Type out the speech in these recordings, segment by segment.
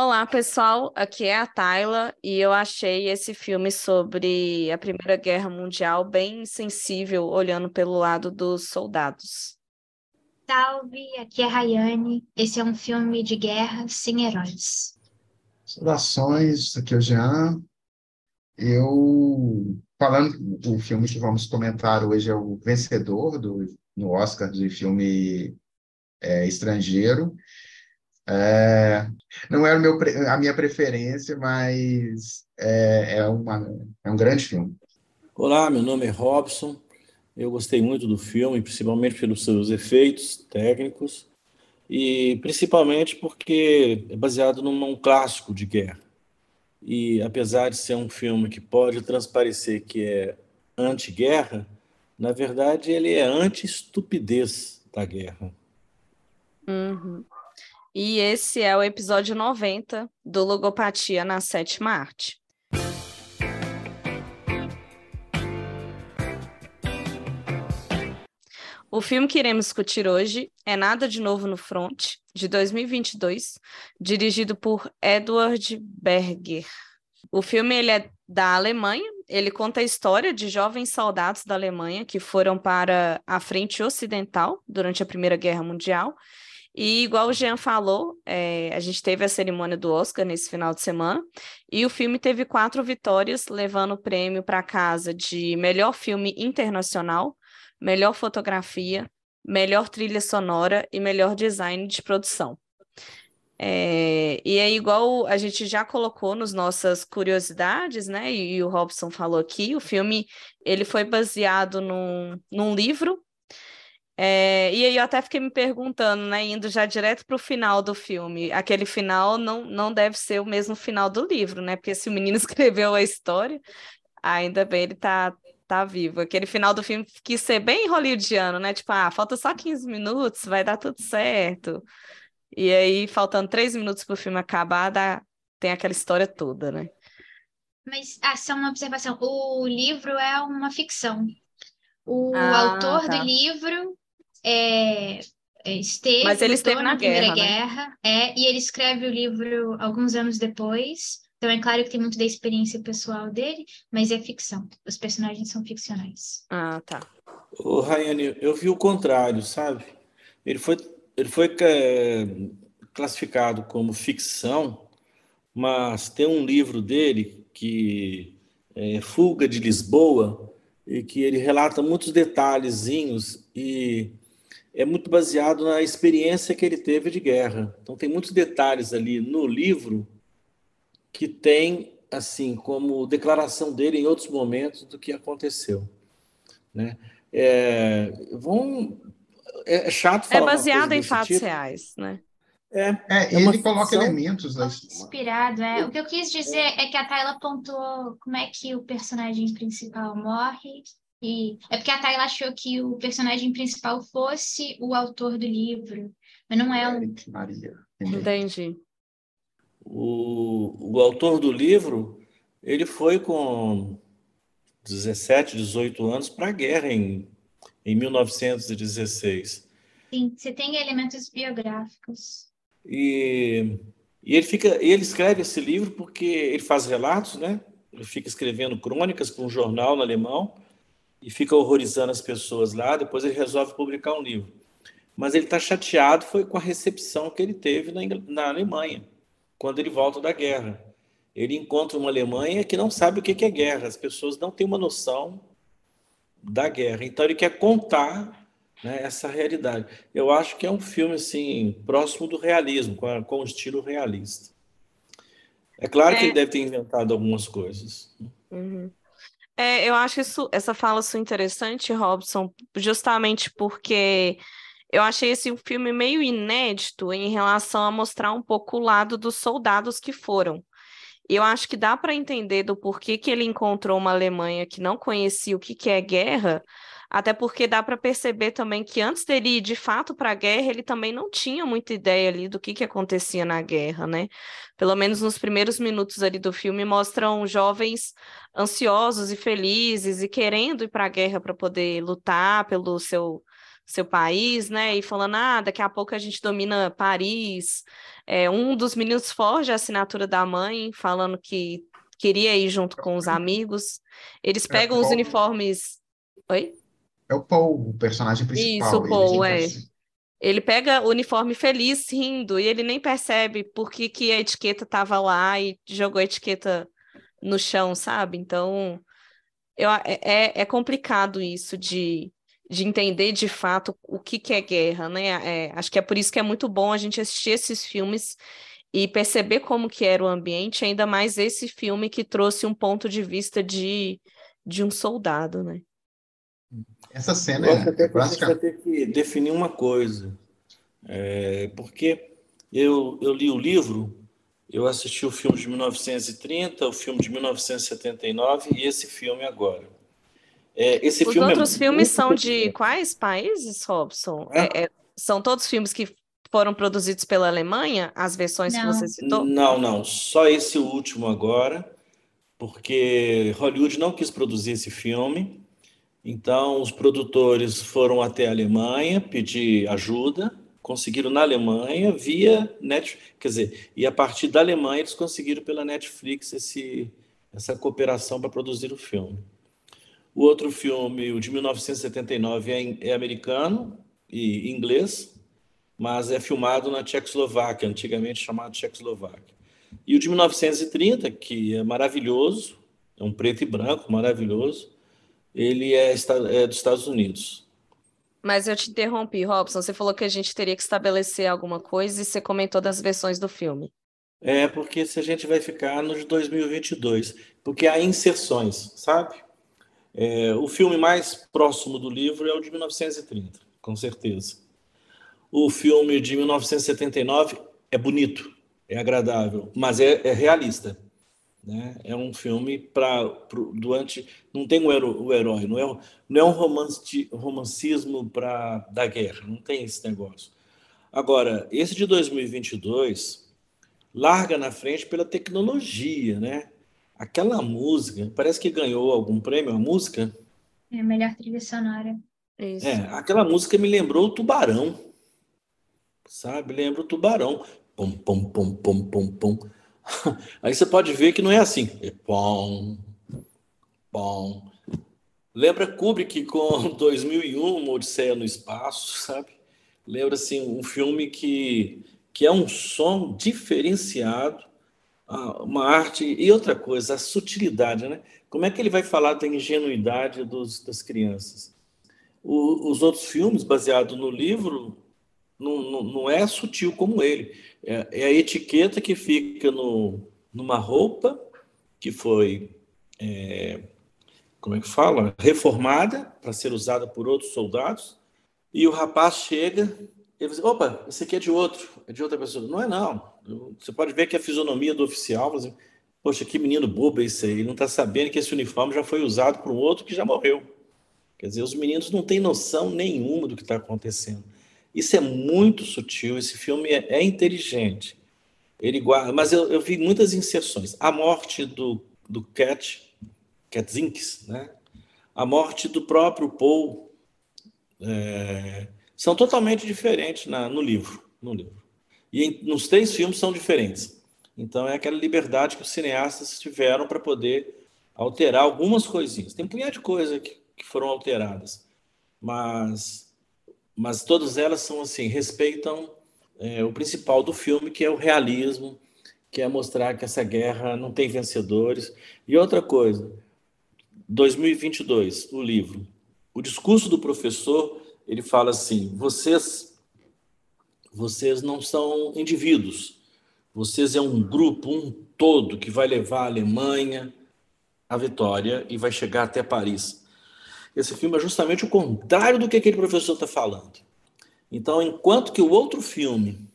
Olá, pessoal. Aqui é a Tayla e eu achei esse filme sobre a Primeira Guerra Mundial bem sensível, olhando pelo lado dos soldados. Salve, aqui é a Rayane. Esse é um filme de guerra sem heróis. Saudações, aqui é o Jean. Eu, falando do filme que vamos comentar hoje, é o vencedor do, no Oscar de filme é, estrangeiro. É, não era meu, a minha preferência, mas é, é, uma, é um grande filme. Olá, meu nome é Robson. Eu gostei muito do filme, principalmente pelos seus efeitos técnicos e principalmente porque é baseado num, num clássico de guerra. E apesar de ser um filme que pode transparecer que é anti-guerra, na verdade ele é anti-estupidez da guerra. Uhum. E esse é o episódio 90 do Logopatia na Sétima Arte. O filme que iremos discutir hoje é Nada de Novo no Front, de 2022, dirigido por Edward Berger. O filme ele é da Alemanha, ele conta a história de jovens soldados da Alemanha que foram para a frente ocidental durante a Primeira Guerra Mundial e igual o Jean falou, é, a gente teve a cerimônia do Oscar nesse final de semana, e o filme teve quatro vitórias, levando o prêmio para casa de melhor filme internacional, melhor fotografia, melhor trilha sonora e melhor design de produção. É, e é igual a gente já colocou nos nossas curiosidades, né? E, e, o Robson falou aqui, o filme ele foi baseado num, num livro é, e aí eu até fiquei me perguntando, né, indo já direto para o final do filme, aquele final não, não deve ser o mesmo final do livro, né? Porque se o menino escreveu a história, ainda bem ele tá, tá vivo. Aquele final do filme quis ser bem hollywoodiano, né? Tipo, ah, falta só 15 minutos, vai dar tudo certo. E aí, faltando três minutos para o filme acabar, dá, tem aquela história toda, né? Mas, ah, só uma observação, o livro é uma ficção. O ah, autor tá. do livro é, é, esteve, Mas ele esteve na, na Primeira Guerra, Guerra né? é, e ele escreve o livro alguns anos depois. Então é claro que tem muito da experiência pessoal dele, mas é ficção. Os personagens são ficcionais. Ah, tá. O Rayane, eu vi o contrário, sabe? Ele foi, ele foi é, classificado como ficção, mas tem um livro dele que é Fuga de Lisboa e que ele relata muitos detalhezinhos e é muito baseado na experiência que ele teve de guerra. Então tem muitos detalhes ali no livro que tem assim como declaração dele em outros momentos do que aconteceu, né? É, vão é, é chato é falar. É baseado em fatos tipo. reais, né? É, é, é ele coloca elementos da Inspirado, é. O que eu quis dizer é que a Tayla pontuou como é que o personagem principal morre e é porque a Tayla achou que o personagem principal fosse o autor do livro, mas não é o. Maria. Entendi. O, o autor do livro, ele foi com 17, 18 anos para a guerra em, em 1916. Sim, você tem elementos biográficos. E, e ele fica, ele escreve esse livro porque ele faz relatos, né? Ele fica escrevendo crônicas para um jornal no alemão e fica horrorizando as pessoas lá. Depois ele resolve publicar um livro. Mas ele está chateado foi com a recepção que ele teve na, na Alemanha, quando ele volta da guerra. Ele encontra uma Alemanha que não sabe o que é guerra. As pessoas não têm uma noção da guerra. Então ele quer contar né, essa realidade. Eu acho que é um filme assim próximo do realismo, com, a, com o estilo realista. É claro é. que ele deve ter inventado algumas coisas. Uhum. É, eu acho isso, essa fala sua interessante, Robson, justamente porque eu achei esse filme meio inédito em relação a mostrar um pouco o lado dos soldados que foram. Eu acho que dá para entender do porquê que ele encontrou uma Alemanha que não conhecia o que, que é guerra, até porque dá para perceber também que antes dele ir de fato para a guerra, ele também não tinha muita ideia ali do que, que acontecia na guerra, né? Pelo menos nos primeiros minutos ali do filme mostram jovens ansiosos e felizes e querendo ir para a guerra para poder lutar pelo seu seu país, né? E falando, ah, daqui a pouco a gente domina Paris. É, um dos meninos forja a assinatura da mãe, falando que queria ir junto com os amigos. Eles é pegam é os uniformes. Oi? É o Paul, o personagem principal. Isso, o Paul, é. Ele pega o uniforme feliz, rindo, e ele nem percebe por que, que a etiqueta estava lá e jogou a etiqueta no chão, sabe? Então, eu, é, é, é complicado isso de, de entender de fato o que, que é guerra, né? É, acho que é por isso que é muito bom a gente assistir esses filmes e perceber como que era o ambiente, ainda mais esse filme que trouxe um ponto de vista de, de um soldado, né? Essa cena Eu acho é até que a gente vai ter que definir uma coisa. É, porque eu, eu li o livro, eu assisti o filme de 1930, o filme de 1979 e esse filme agora. É, esse Os filme é outros é filmes são de quais países, Robson? É? é? são todos filmes que foram produzidos pela Alemanha, as versões não. que você citou? Não, não, só esse último agora, porque Hollywood não quis produzir esse filme. Então, os produtores foram até a Alemanha pedir ajuda, conseguiram na Alemanha via Netflix, quer dizer, e a partir da Alemanha eles conseguiram pela Netflix esse, essa cooperação para produzir o filme. O outro filme, o de 1979, é, é americano e inglês, mas é filmado na Tchecoslováquia, antigamente chamado Tchecoslováquia. E o de 1930, que é maravilhoso, é um preto e branco maravilhoso, ele é, é dos Estados Unidos. Mas eu te interrompi, Robson. Você falou que a gente teria que estabelecer alguma coisa e você comentou das versões do filme. É, porque se a gente vai ficar no de 2022, porque há inserções, sabe? É, o filme mais próximo do livro é o de 1930, com certeza. O filme de 1979 é bonito, é agradável, mas é, é realista. Né? É um filme para durante não tem o, hero, o herói, não é, não é um romance, romancismo para da guerra, não tem esse negócio. Agora, esse de 2022 larga na frente pela tecnologia, né? Aquela música, parece que ganhou algum prêmio a música. É a melhor trilha sonora. Isso. É, aquela música me lembrou o Tubarão. Sabe? Lembra o Tubarão. Pum, pum, pum, pum, pum, pum. Aí você pode ver que não é assim. É pom, pom. Lembra Kubrick com 2001, Odisseia no Espaço, sabe? Lembra assim um filme que que é um som diferenciado, uma arte e outra coisa, a sutilidade, né? Como é que ele vai falar da ingenuidade dos, das crianças? O, os outros filmes baseados no livro não, não, não é sutil como ele. É, é, a etiqueta que fica no, numa roupa que foi, é, como é que fala? Reformada para ser usada por outros soldados. E o rapaz chega e diz: opa, esse aqui é de outro, é de outra pessoa. Não é, não. Você pode ver que a fisionomia do oficial, assim, poxa, que menino bobo é esse aí. Ele não está sabendo que esse uniforme já foi usado por um outro que já morreu. Quer dizer, os meninos não têm noção nenhuma do que está acontecendo. Isso é muito sutil, esse filme é, é inteligente. Ele guarda, mas eu, eu, vi muitas inserções. A morte do, do Cat, Katzinks, né? a morte do próprio Paul, é, são totalmente diferentes na, no livro. No livro. E em, nos três filmes são diferentes. Então é aquela liberdade que os cineastas tiveram para poder alterar algumas coisinhas. Tem um punhado de coisas que, que foram alteradas, mas mas todas elas são assim, respeitam é, o principal do filme, que é o realismo, que é mostrar que essa guerra não tem vencedores. E outra coisa, 2022, o livro, o discurso do professor, ele fala assim: vocês, vocês não são indivíduos, vocês é um grupo, um todo que vai levar a Alemanha à vitória e vai chegar até Paris. Esse filme é justamente o contrário do que aquele professor está falando. Então, enquanto que o outro filme.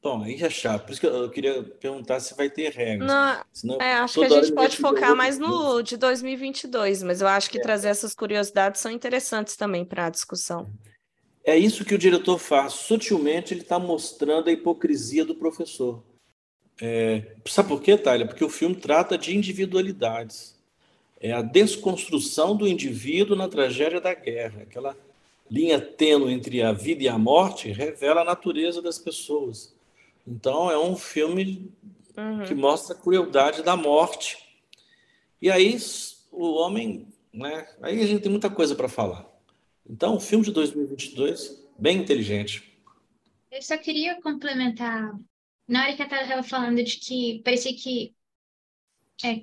Bom, aí é chato. Por isso que eu queria perguntar se vai ter regras. Não, Senão, é, acho que a gente pode focar mais no de 2022, mas eu acho que é. trazer essas curiosidades são interessantes também para a discussão. É isso que o diretor faz. Sutilmente, ele está mostrando a hipocrisia do professor. É, sabe por quê, Thalia? Porque o filme trata de individualidades é a desconstrução do indivíduo na tragédia da guerra, aquela linha tênue entre a vida e a morte, revela a natureza das pessoas. Então, é um filme uhum. que mostra a crueldade da morte. E aí, o homem. Né, aí a gente tem muita coisa para falar. Então, o filme de 2022, bem inteligente. Eu só queria complementar. Na hora que a Tara estava falando de que parecia que. É,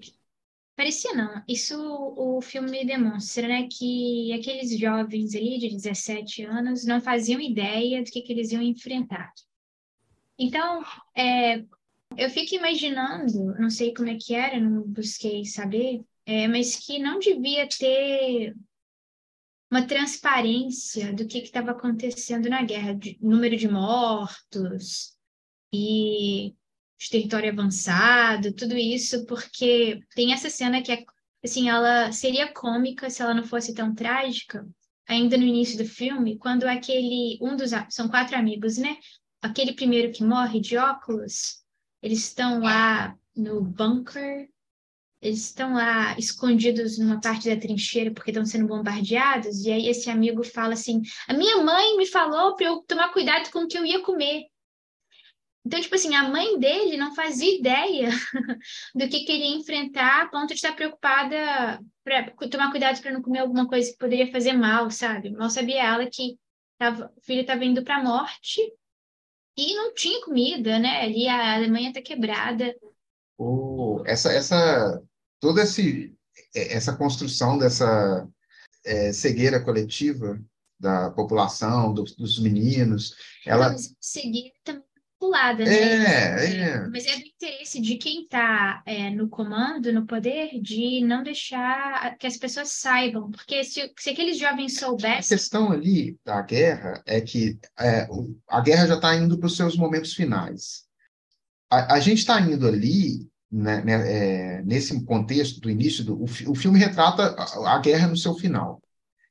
parecia não. Isso o filme demonstra, né? Que aqueles jovens ali de 17 anos não faziam ideia do que, que eles iam enfrentar. Então, é, eu fico imaginando, não sei como é que era, não busquei saber, é, mas que não devia ter uma transparência do que estava acontecendo na guerra, de, número de mortos e de território avançado, tudo isso, porque tem essa cena que é, assim, ela seria cômica se ela não fosse tão trágica, ainda no início do filme, quando aquele, um dos, são quatro amigos, né? Aquele primeiro que morre de óculos, eles estão lá no bunker eles estão lá escondidos numa parte da trincheira porque estão sendo bombardeados, e aí esse amigo fala assim: a minha mãe me falou para eu tomar cuidado com o que eu ia comer. Então, tipo assim, a mãe dele não fazia ideia do que queria enfrentar, a ponto de estar preocupada para tomar cuidado para não comer alguma coisa que poderia fazer mal, sabe? Mal sabia ela que tava, o filho estava indo para a morte e não tinha comida, né? Ali a Alemanha está quebrada. Oh, essa, essa toda esse, é, essa construção dessa é, cegueira coletiva da população, do, dos meninos, ela... Não, cegueira também pulada, né? É, é. Mas é do interesse de quem está é, no comando, no poder, de não deixar que as pessoas saibam, porque se, se aqueles jovens soubessem... A questão ali da guerra é que é, a guerra já está indo para os seus momentos finais. A, a gente está indo ali né, né, é, nesse contexto do início, do, o, o filme retrata a, a, guerra no seu final.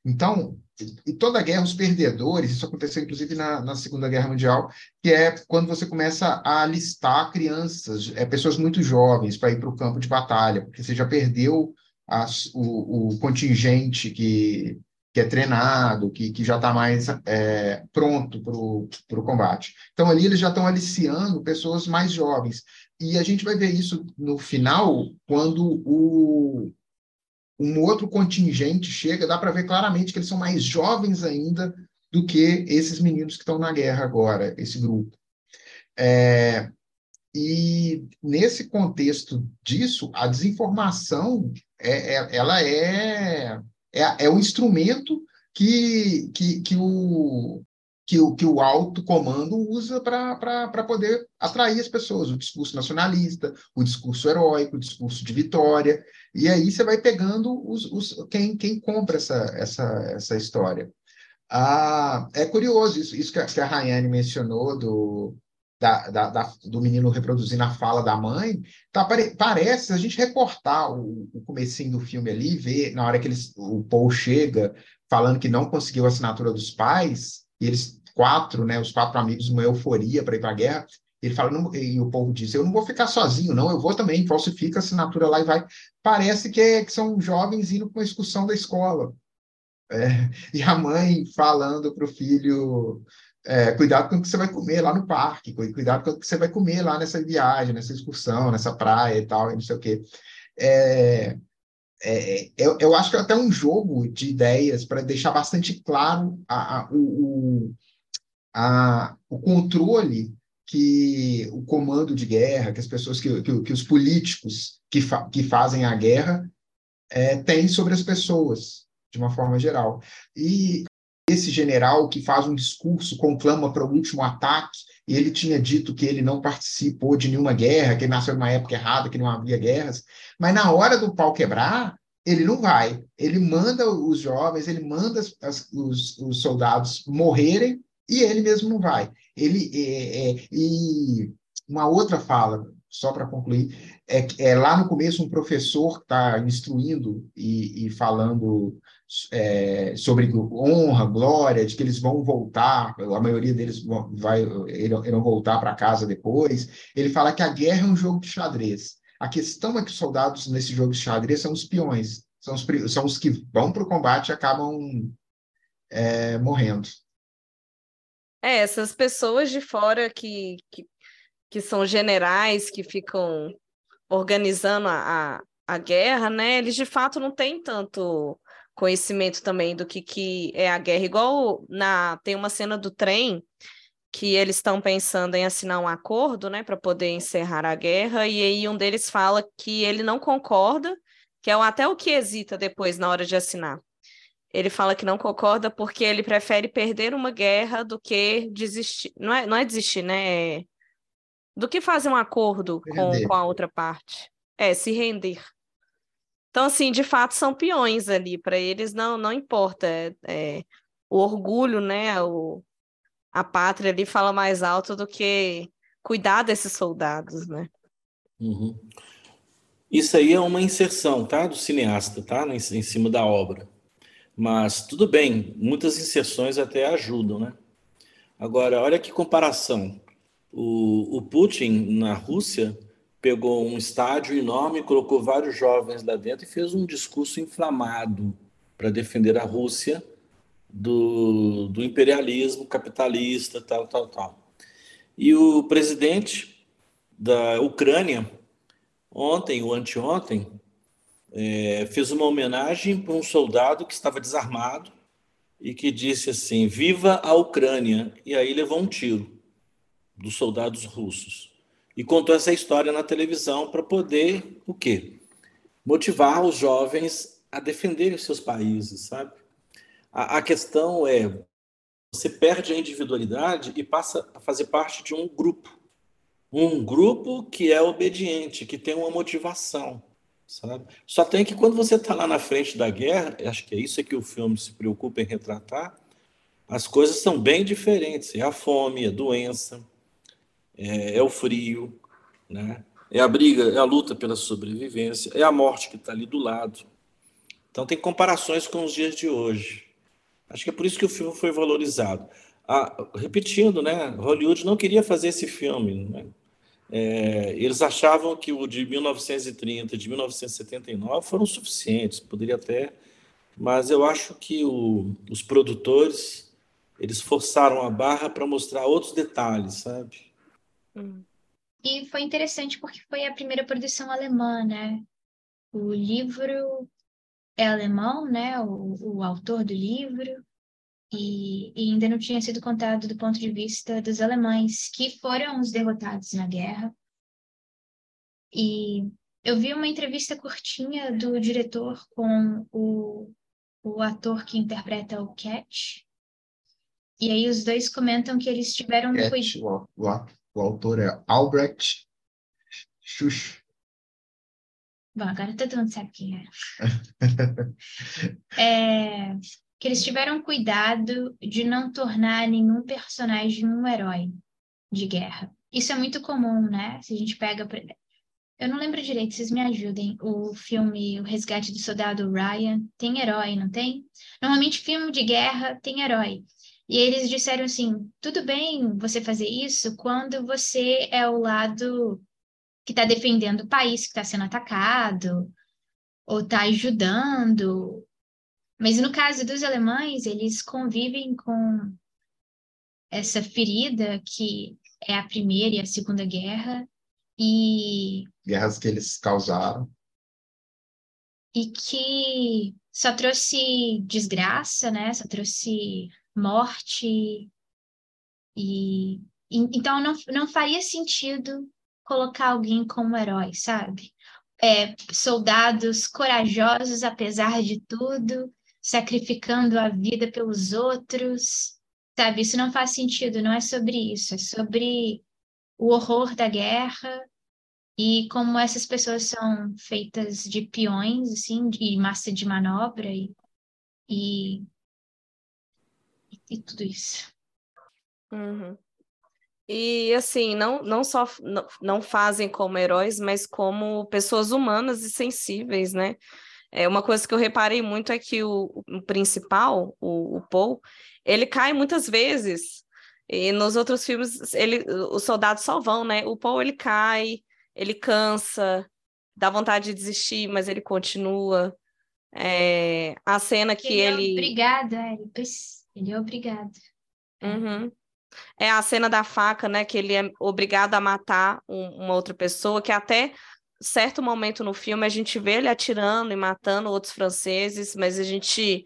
Então, e toda guerra, os perdedores, isso aconteceu inclusive na, na Segunda Guerra Mundial, que é quando você começa a alistar crianças, é, pessoas muito jovens para ir para o campo de batalha, porque você já perdeu as, o, o contingente que, que é treinado, que, que já está mais é, pronto para o combate. Então, ali eles já estão aliciando pessoas mais jovens. E a gente vai ver isso no final, quando o, um outro contingente chega, dá para ver claramente que eles são mais jovens ainda do que esses meninos que estão na guerra agora, esse grupo. É, e nesse contexto disso, a desinformação é, é ela é, é, é o instrumento que, que, que, o, que o, que o alto comando usa para poder atrair as pessoas, o discurso nacionalista, o discurso heróico, o discurso de vitória, e aí você vai pegando os, os, quem, quem compra essa, essa, essa história. Ah, é curioso isso, isso que a, que a Rayane mencionou do, da, da, da, do menino reproduzindo a fala da mãe, tá, pare, parece, se a gente recortar o, o comecinho do filme ali, ver na hora que eles, o Paul chega falando que não conseguiu a assinatura dos pais, e eles quatro, né, os quatro amigos, uma euforia para ir para a guerra. Ele fala, não, e o povo diz, eu não vou ficar sozinho, não, eu vou também, falsifica a assinatura lá e vai. Parece que, é, que são jovens indo com a excursão da escola. É, e a mãe falando para o filho, é, cuidado com o que você vai comer lá no parque, cuidado com o que você vai comer lá nessa viagem, nessa excursão, nessa praia e tal, e não sei o quê. É, é, eu, eu, acho que é até um jogo de ideias para deixar bastante claro a, a, o, a, o controle que o comando de guerra, que as pessoas, que, que, que os políticos que, fa, que fazem a guerra é, têm sobre as pessoas, de uma forma geral. E esse general que faz um discurso, conclama para o último ataque, e ele tinha dito que ele não participou de nenhuma guerra, que ele nasceu numa época errada, que não havia guerras, mas na hora do pau quebrar, ele não vai. Ele manda os jovens, ele manda as, os, os soldados morrerem e ele mesmo não vai. Ele é, é, e uma outra fala, só para concluir, é, é lá no começo um professor está instruindo e, e falando é, sobre honra, glória, de que eles vão voltar, a maioria deles vai, irão voltar para casa depois. Ele fala que a guerra é um jogo de xadrez. A questão é que os soldados nesse jogo de xadrez são os peões, são os, são os que vão para o combate e acabam é, morrendo. É, essas pessoas de fora que, que, que são generais, que ficam organizando a, a, a guerra, né? Eles de fato não têm tanto conhecimento também do que, que é a guerra. Igual na tem uma cena do trem que eles estão pensando em assinar um acordo, né, para poder encerrar a guerra, e aí um deles fala que ele não concorda, que é até o que hesita depois na hora de assinar. Ele fala que não concorda porque ele prefere perder uma guerra do que desistir. Não é, não é desistir, né? É... Do que fazer um acordo com, com a outra parte. É, se render. Então, assim, de fato, são peões ali. Para eles não, não importa. É, é, o orgulho, né? O, a pátria ali fala mais alto do que cuidar desses soldados, né? Uhum. Isso aí é uma inserção, tá? Do cineasta, tá? Em, em cima da obra. Mas tudo bem, muitas inserções até ajudam, né? Agora, olha que comparação. O, o Putin, na Rússia, pegou um estádio enorme, colocou vários jovens lá dentro e fez um discurso inflamado para defender a Rússia do, do imperialismo capitalista, tal, tal, tal. E o presidente da Ucrânia, ontem ou anteontem, é, fez uma homenagem para um soldado que estava desarmado e que disse assim: Viva a Ucrânia! E aí levou um tiro dos soldados russos. E contou essa história na televisão para poder o quê? Motivar os jovens a defenderem seus países, sabe? A, a questão é você perde a individualidade e passa a fazer parte de um grupo. Um grupo que é obediente, que tem uma motivação sabe? Só tem que quando você está lá na frente da guerra, acho que é isso que o filme se preocupa em retratar, as coisas são bem diferentes. É a fome, é a doença, é, é o frio, né? é a briga, é a luta pela sobrevivência, é a morte que está ali do lado. Então tem comparações com os dias de hoje. Acho que é por isso que o filme foi valorizado. Ah, repetindo, né? Hollywood não queria fazer esse filme. Né? É, eles achavam que o de 1930 de 1979 foram suficientes, poderia até, mas eu acho que o, os produtores eles forçaram a barra para mostrar outros detalhes, sabe? Hum. E foi interessante porque foi a primeira produção alemã, né? O livro é alemão, né? O, o autor do livro e, e, ainda não tinha sido contado do ponto de vista dos alemães, que foram os derrotados na guerra. E eu vi uma entrevista curtinha do diretor com o, o ator que interpreta o Cat. E aí os dois comentam que eles tiveram... Cat, o, o, o autor é Albrecht Schuss. Bom, agora todo mundo sabe quem é. é que eles tiveram cuidado de não tornar nenhum personagem um herói de guerra. Isso é muito comum, né? Se a gente pega. Eu não lembro direito, vocês me ajudem. O filme O Resgate do Soldado Ryan tem herói, não tem? Normalmente, filme de guerra tem herói. E eles disseram assim: tudo bem você fazer isso quando você é o lado que está defendendo o país que está sendo atacado, ou está ajudando, mas no caso dos alemães, eles convivem com essa ferida que é a Primeira e a Segunda Guerra e guerras que eles causaram e que só trouxe desgraça, né? Só trouxe morte e, e então não, não faria sentido colocar alguém como herói, sabe? É, soldados corajosos apesar de tudo, sacrificando a vida pelos outros, sabe? Isso não faz sentido, não é sobre isso, é sobre o horror da guerra e como essas pessoas são feitas de peões, assim, de massa de manobra e, e, e tudo isso. Uhum. E assim, não, não só não, não fazem como heróis, mas como pessoas humanas e sensíveis, né? É, uma coisa que eu reparei muito é que o, o principal, o, o Paul, ele cai muitas vezes. E nos outros filmes, ele, os soldados só vão, né? O Paul, ele cai, ele cansa, dá vontade de desistir, mas ele continua. É, a cena que ele... ele... Obrigada, ele Ele é obrigado. Uhum. É a cena da faca, né? Que ele é obrigado a matar um, uma outra pessoa, que até certo momento no filme a gente vê ele atirando e matando outros franceses, mas a gente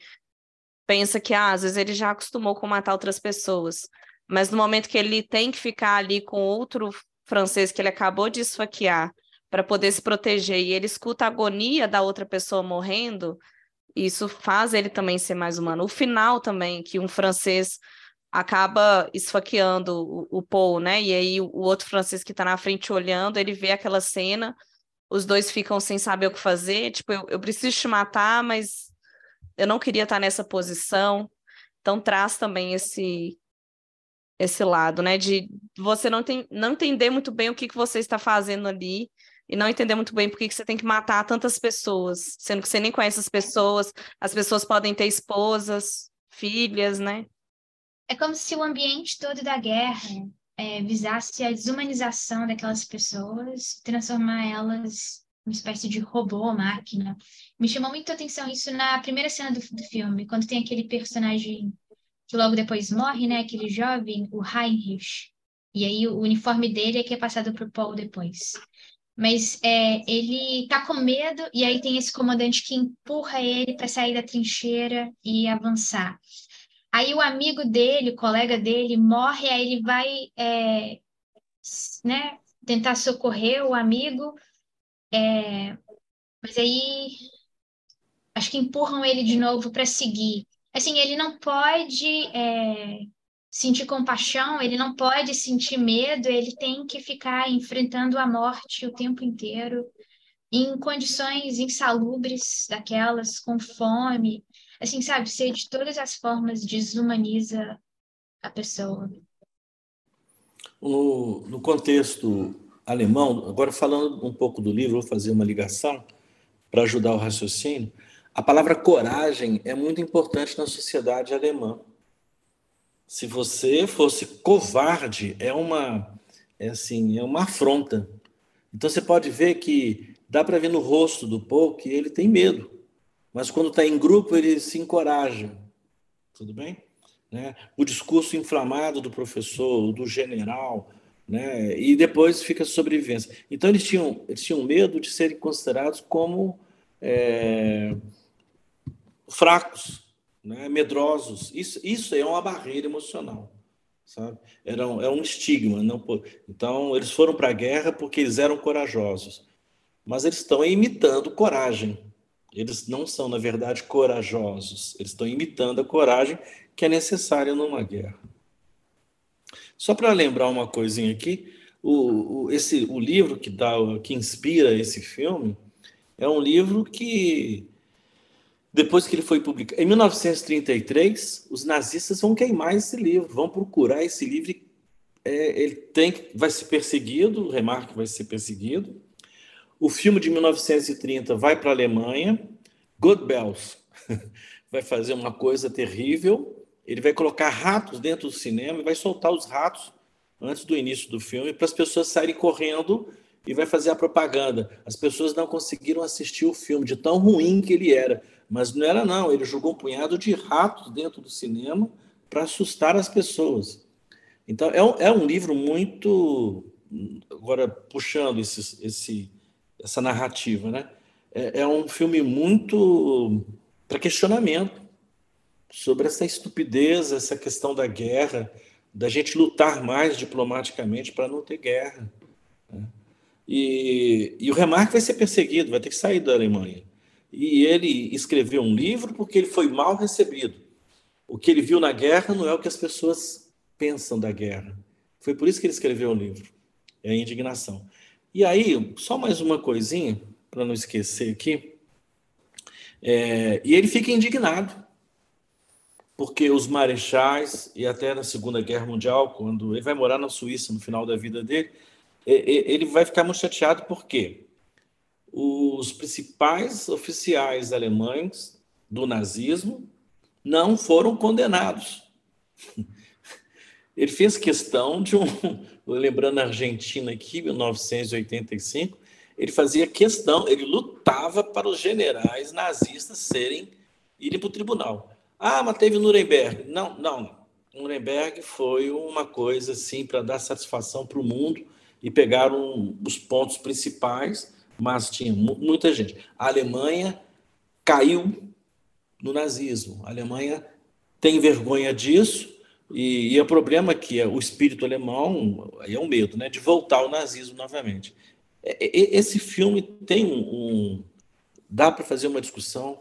pensa que ah, às vezes ele já acostumou com matar outras pessoas. Mas no momento que ele tem que ficar ali com outro francês que ele acabou de esfaquear para poder se proteger e ele escuta a agonia da outra pessoa morrendo, isso faz ele também ser mais humano. O final também, que um francês acaba esfaqueando o, o Paul, né? E aí o, o outro francês que está na frente olhando, ele vê aquela cena, os dois ficam sem saber o que fazer, tipo, eu, eu preciso te matar, mas eu não queria estar nessa posição. Então traz também esse esse lado, né, de você não, tem, não entender muito bem o que, que você está fazendo ali e não entender muito bem por que, você tem que matar tantas pessoas, sendo que você nem conhece as pessoas, as pessoas podem ter esposas, filhas, né? É como se o ambiente todo da guerra é, visasse a desumanização daquelas pessoas, transformar elas uma espécie de robô, máquina. Me chamou muito a atenção isso na primeira cena do, do filme, quando tem aquele personagem que logo depois morre, né? Aquele jovem, o Heinrich. E aí o uniforme dele é que é passado para o Paul depois. Mas é, ele tá com medo e aí tem esse comandante que empurra ele para sair da trincheira e avançar. Aí o amigo dele, o colega dele, morre, aí ele vai é, né, tentar socorrer o amigo, é, mas aí acho que empurram ele de novo para seguir assim, ele não pode é, sentir compaixão, ele não pode sentir medo, ele tem que ficar enfrentando a morte o tempo inteiro, em condições insalubres daquelas, com fome. Assim, sabe, ser de todas as formas desumaniza a pessoa. No, no contexto alemão, agora falando um pouco do livro, vou fazer uma ligação para ajudar o raciocínio. A palavra coragem é muito importante na sociedade alemã. Se você fosse covarde, é uma é assim, é uma afronta. Então você pode ver que dá para ver no rosto do Paul que ele tem medo, mas quando está em grupo ele se encoraja. Tudo bem? Né? O discurso inflamado do professor, do general, né? e depois fica sobrevivência. Então eles tinham, eles tinham medo de serem considerados como é, fracos, né, medrosos. Isso, isso é uma barreira emocional, sabe? Era um, é um estigma. Não, então, eles foram para a guerra porque eles eram corajosos, mas eles estão imitando coragem. Eles não são, na verdade, corajosos. Eles estão imitando a coragem que é necessária numa guerra. Só para lembrar uma coisinha aqui, o, o, esse, o livro que, dá, que inspira esse filme é um livro que depois que ele foi publicado. Em 1933, os nazistas vão queimar esse livro, vão procurar esse livro. É, ele tem, vai ser perseguido, o Remarque vai ser perseguido. O filme de 1930 vai para a Alemanha. Goodbells vai fazer uma coisa terrível. Ele vai colocar ratos dentro do cinema e vai soltar os ratos antes do início do filme para as pessoas saírem correndo e vai fazer a propaganda. As pessoas não conseguiram assistir o filme de tão ruim que ele era. Mas não era, não. Ele jogou um punhado de ratos dentro do cinema para assustar as pessoas. Então, é um, é um livro muito. Agora, puxando esse, esse, essa narrativa, né? É, é um filme muito para questionamento sobre essa estupidez, essa questão da guerra, da gente lutar mais diplomaticamente para não ter guerra. Né? E, e o Remarque vai ser perseguido, vai ter que sair da Alemanha. E ele escreveu um livro porque ele foi mal recebido. O que ele viu na guerra não é o que as pessoas pensam da guerra. Foi por isso que ele escreveu o livro. É a indignação. E aí, só mais uma coisinha, para não esquecer aqui. É, e ele fica indignado, porque os marechais, e até na Segunda Guerra Mundial, quando ele vai morar na Suíça no final da vida dele, ele vai ficar muito chateado porque os principais oficiais alemães do nazismo não foram condenados. Ele fez questão de um, lembrando a Argentina aqui, 1985, ele fazia questão, ele lutava para os generais nazistas serem irem para o tribunal. Ah, mas teve Nuremberg. Não, não. Nuremberg foi uma coisa assim para dar satisfação para o mundo e pegaram os pontos principais, mas tinha muita gente. A Alemanha caiu no nazismo. A Alemanha tem vergonha disso e, e o problema é que o espírito alemão é um medo, né, de voltar ao nazismo novamente. Esse filme tem um, um dá para fazer uma discussão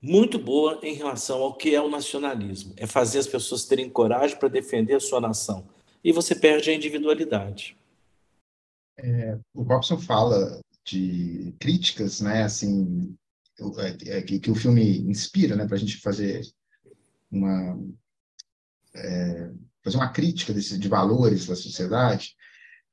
muito boa em relação ao que é o nacionalismo. É fazer as pessoas terem coragem para defender a sua nação. E você perde a individualidade. É, o Robson fala de críticas, né, assim, é, é, que, que, o filme inspira, né, para a gente fazer uma é, fazer uma crítica desse, de valores da sociedade.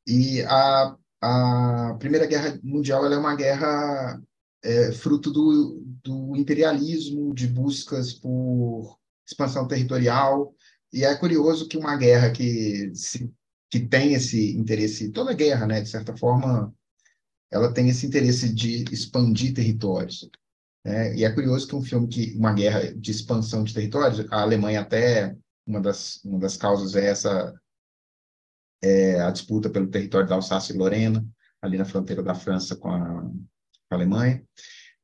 E a, a Primeira Guerra Mundial é uma guerra é, fruto do, do imperialismo, de buscas por expansão territorial. E é curioso que uma guerra que, se, que tem esse interesse, toda guerra, né, de certa forma, ela tem esse interesse de expandir territórios. Né? E é curioso que um filme que uma guerra de expansão de territórios, a Alemanha até uma das uma das causas é essa é, a disputa pelo território da Alsácia e Lorena, ali na fronteira da França com a, com a Alemanha.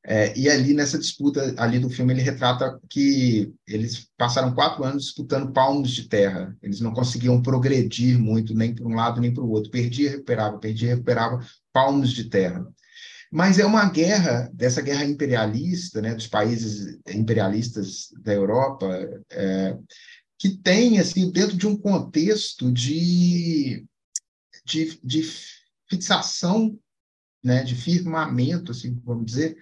É, e ali nessa disputa, ali do filme, ele retrata que eles passaram quatro anos disputando palmos de terra. Eles não conseguiam progredir muito, nem para um lado nem para o outro. Perdia, recuperava, perdia, recuperava palmos de terra. Mas é uma guerra, dessa guerra imperialista, né, dos países imperialistas da Europa, é, que tem, assim, dentro de um contexto de, de, de fixação, né, de firmamento, assim, vamos dizer,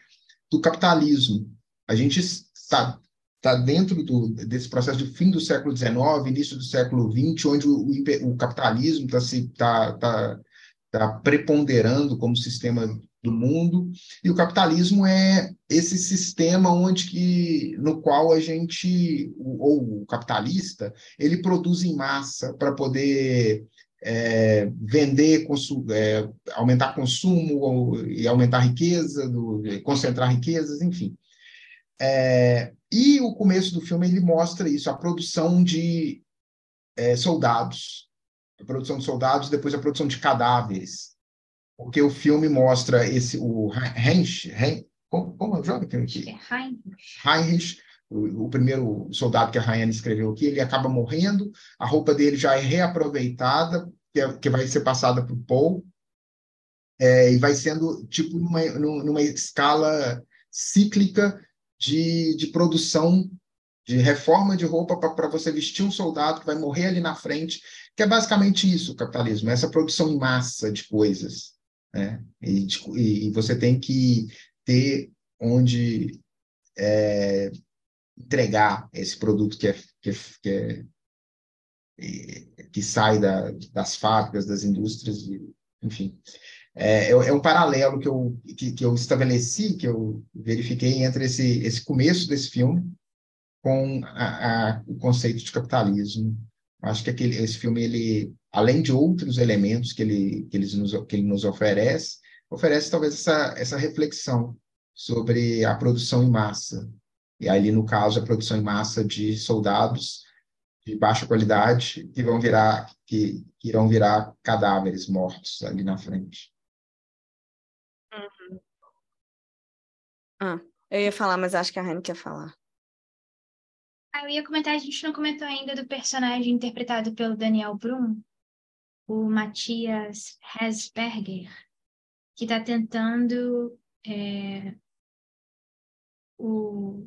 do capitalismo. A gente está tá dentro do, desse processo de fim do século XIX, início do século XX, onde o, o capitalismo está se tá, tá, tá preponderando como sistema do mundo. E o capitalismo é esse sistema onde que no qual a gente ou o capitalista ele produz em massa para poder é, vender, é, aumentar consumo ou, e aumentar riqueza, do, concentrar riquezas, enfim. É, e o começo do filme ele mostra isso, a produção de é, soldados, a produção de soldados, depois a produção de cadáveres, porque o filme mostra esse o Heinrich, Heinrich como, como é o jovem aqui? Heinrich. Heinrich, o, o, primeiro soldado que a Rayane escreveu aqui, ele acaba morrendo, a roupa dele já é reaproveitada, que, é, que vai ser passada para o Paul, é, e vai sendo tipo numa, numa escala cíclica de, de produção de reforma de roupa para você vestir um soldado que vai morrer ali na frente, que é basicamente isso o capitalismo, essa produção em massa de coisas. Né? E, e você tem que ter onde é, entregar esse produto que, é, que, que, é, que sai da, das fábricas, das indústrias, enfim. É, é, é, um paralelo que eu, que, que eu estabeleci, que eu verifiquei entre esse, esse começo desse filme com a, a, o conceito de capitalismo. Acho que aquele, esse filme ele além de outros elementos que ele, que ele, nos, que ele nos oferece, oferece talvez essa, essa reflexão sobre a produção em massa. E ali, no caso, a produção em massa de soldados de baixa qualidade que vão virar, que, que irão virar cadáveres mortos ali na frente. Uhum. Ah, eu ia falar, mas acho que a Raine quer falar. Ah, eu ia comentar, a gente não comentou ainda do personagem interpretado pelo Daniel Brum, o Matias Hesberger, que está tentando é, o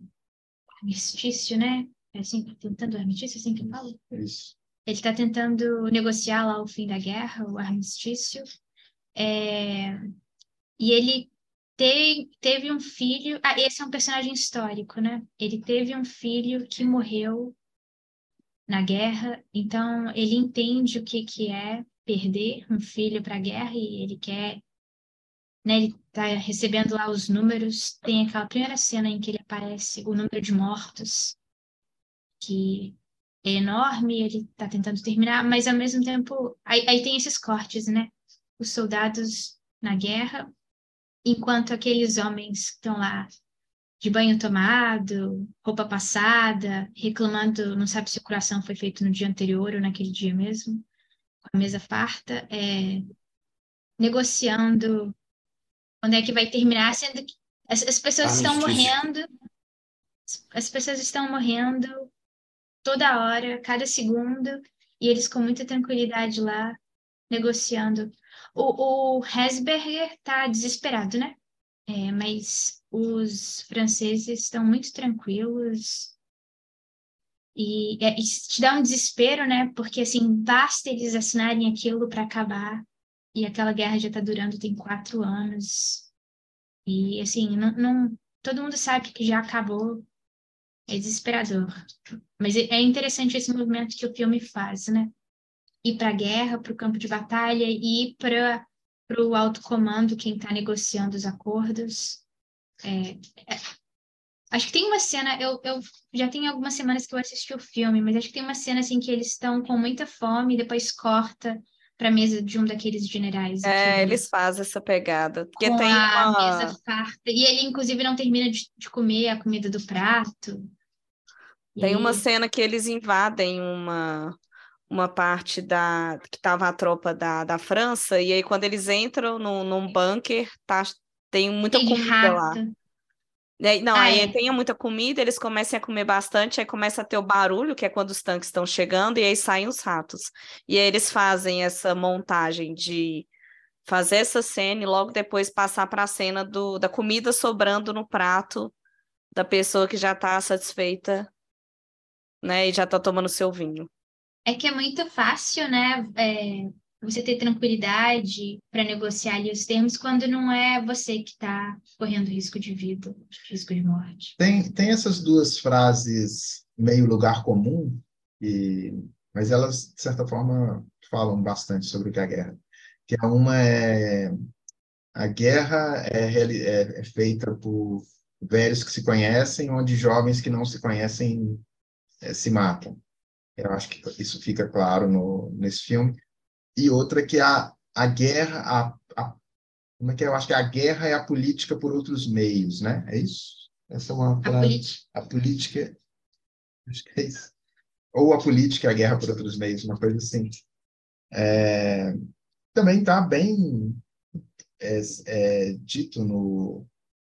armistício, né? É assim, tentando o armistício, assim que eu falo? Isso. Ele está tentando negociar lá o fim da guerra, o armistício. É, e ele te, teve um filho. Ah, esse é um personagem histórico, né? Ele teve um filho que morreu na guerra, então ele entende o que, que é perder um filho para a guerra e ele quer, né, ele está recebendo lá os números, tem aquela primeira cena em que ele aparece o número de mortos, que é enorme, ele está tentando terminar, mas ao mesmo tempo, aí, aí tem esses cortes, né, os soldados na guerra, enquanto aqueles homens que estão lá de banho tomado, roupa passada, reclamando, não sabe se o coração foi feito no dia anterior ou naquele dia mesmo, com a mesa farta, é, negociando quando é que vai terminar, sendo que as, as pessoas estão morrendo, as pessoas estão morrendo toda hora, cada segundo, e eles com muita tranquilidade lá, negociando. O, o Hesberger tá desesperado, né? É, mas os franceses estão muito tranquilos. E, é, te dá um desespero, né? Porque, assim, basta eles assinarem aquilo para acabar. E aquela guerra já está durando, tem quatro anos. E, assim, não, não, todo mundo sabe que já acabou. É desesperador. Mas é, é interessante esse movimento que o filme faz, né? Ir para a guerra, para o campo de batalha, e ir para o alto comando, quem está negociando os acordos. É, é, acho que tem uma cena, eu, eu já tenho algumas semanas que eu assisti o filme, mas acho que tem uma cena assim que eles estão com muita fome e depois corta para a mesa de um daqueles generais. É, aqui, eles fazem essa pegada. Porque com tem a uma... mesa farta. E ele, inclusive, não termina de, de comer a comida do prato. Tem e... uma cena que eles invadem uma, uma parte da que estava a tropa da, da França, e aí quando eles entram no, num bunker, tá, tem muita Tem comida rato. lá. E aí- não, Ah, aí é. tem muita comida, eles começam a comer bastante, aí começa a ter o barulho, que é quando os tanques estão chegando, e aí saem os ratos. E aí eles fazem essa montagem de fazer essa cena e logo depois passar para a cena do, da comida sobrando no prato da pessoa que já está satisfeita, né, e já está tomando seu vinho. É que é muito fácil, né? é, você ter tranquilidade para negociar ali os termos quando não é você que está correndo risco de vida, risco de morte. Tem, tem essas duas frases meio lugar comum, e, mas elas, de certa forma, falam bastante sobre o que é a guerra. Que é uma é a guerra é, é, é feita por velhos que se conhecem, onde jovens que não se conhecem é, se matam. Eu acho que isso fica claro no, nesse filme. E outra que a, a guerra, a, a, como é que é? Eu acho que a guerra é a política por outros meios, né? É isso? Essa é uma A frase. política. A política. Acho que é isso. Ou a política e a guerra por outros meios, uma coisa assim. É, também está bem é, é, dito no,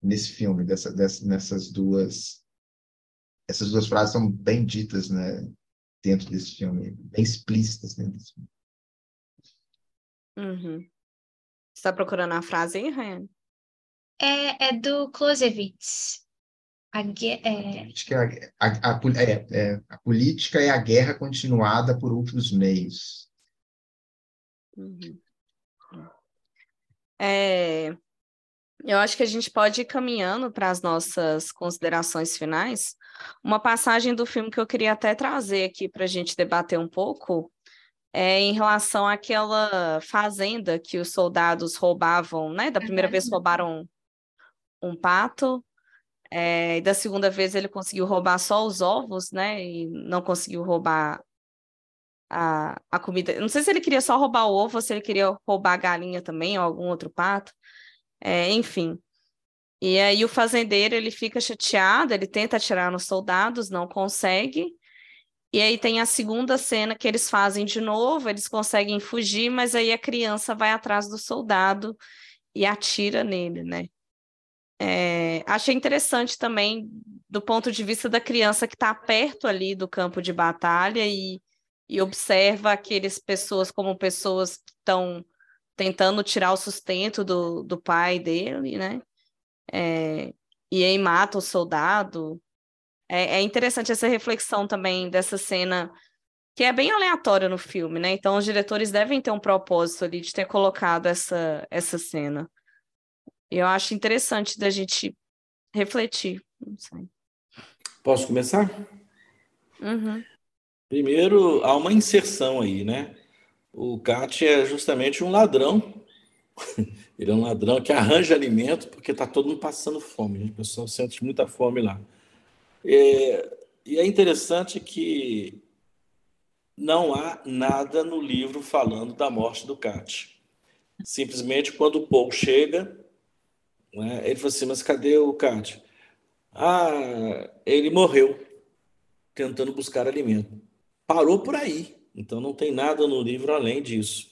nesse filme, dessa, dessa, nessas duas. Essas duas frases são bem ditas né, dentro desse filme, bem explícitas dentro desse filme. Uhum. Você está procurando a frase aí, Ryan? É, é do Clausewitz. A gue- é, Acho que a, a, a, é, é, a política é a guerra continuada por outros meios. Uhum. É, eu acho que a gente pode ir caminhando para as nossas considerações finais. Uma passagem do filme que eu queria até trazer aqui para a gente debater um pouco é em relação àquela fazenda que os soldados roubavam, né? Da primeira vez roubaram um pato, é, e da segunda vez ele conseguiu roubar só os ovos, né? E não conseguiu roubar a, a comida. Não sei se ele queria só roubar o ovo ou se ele queria roubar a galinha também, ou algum outro pato. É, enfim. E aí o fazendeiro ele fica chateado, ele tenta atirar nos soldados, não consegue. E aí tem a segunda cena que eles fazem de novo, eles conseguem fugir, mas aí a criança vai atrás do soldado e atira nele, né? É, achei interessante também do ponto de vista da criança que está perto ali do campo de batalha e, e observa aqueles pessoas como pessoas que estão tentando tirar o sustento do, do pai dele, né? É, e aí mata o soldado. É, é interessante essa reflexão também dessa cena, que é bem aleatória no filme, né? Então os diretores devem ter um propósito ali de ter colocado essa, essa cena. Eu acho interessante da gente refletir. Posso começar? Uhum. Primeiro, há uma inserção aí, né? O Cat é justamente um ladrão. Ele é um ladrão que arranja alimento porque está todo mundo passando fome. O pessoal sente muita fome lá. É, e é interessante que não há nada no livro falando da morte do Cat. Simplesmente quando o Paul chega, né, ele fala assim: Mas cadê o Cat? Ah, ele morreu tentando buscar alimento. Parou por aí. Então não tem nada no livro além disso.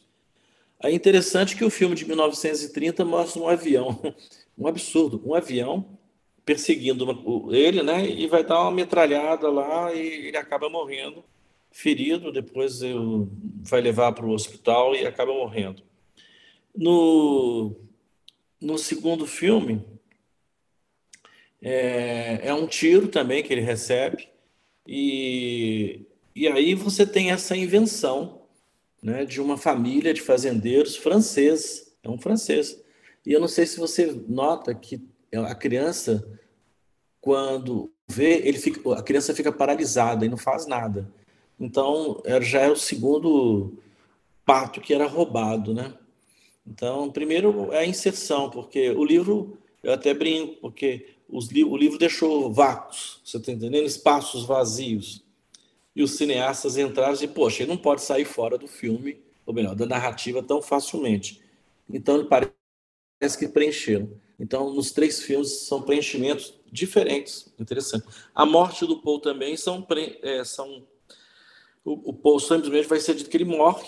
É interessante que o filme de 1930 mostra um avião, um absurdo, um avião perseguindo ele, né? E vai dar uma metralhada lá e ele acaba morrendo, ferido. Depois vai levar para o hospital e acaba morrendo. No, no segundo filme, é, é um tiro também que ele recebe, e, e aí você tem essa invenção né, de uma família de fazendeiros francês, é um francês. E eu não sei se você nota que a criança, quando vê, ele fica, a criança fica paralisada e não faz nada. Então, já é o segundo pato que era roubado, né? Então, primeiro é a inserção, porque o livro, eu até brinco, porque os, o livro deixou vácuos, você está entendendo? Espaços vazios. E os cineastas entraram e poxa, ele não pode sair fora do filme, ou melhor, da narrativa tão facilmente. Então, ele parece que preencheram. Então, nos três filmes são preenchimentos diferentes, interessante. A morte do Paul também são, é, são o, o Paul simplesmente vai ser dito que ele morre,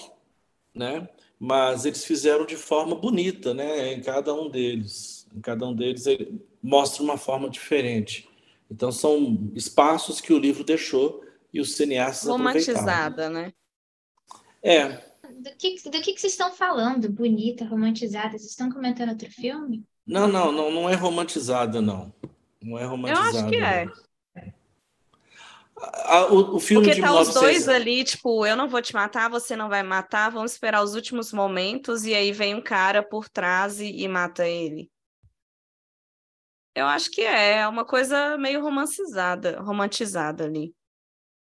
né? mas eles fizeram de forma bonita, né? Em cada um deles, em cada um deles ele mostra uma forma diferente. Então são espaços que o livro deixou e os cineastas romantizada, né? É. Do que, do que, que vocês estão falando? Bonita, romantizada? Vocês estão comentando outro filme? Não, não, não, não é romantizada, não. Não é romantizada. Eu acho que é. A, o, o, filme Porque de tá 1900... os dois ali, tipo, eu não vou te matar, você não vai matar, vamos esperar os últimos momentos e aí vem um cara por trás e, e mata ele. Eu acho que é, é uma coisa meio romancizada, romantizada ali.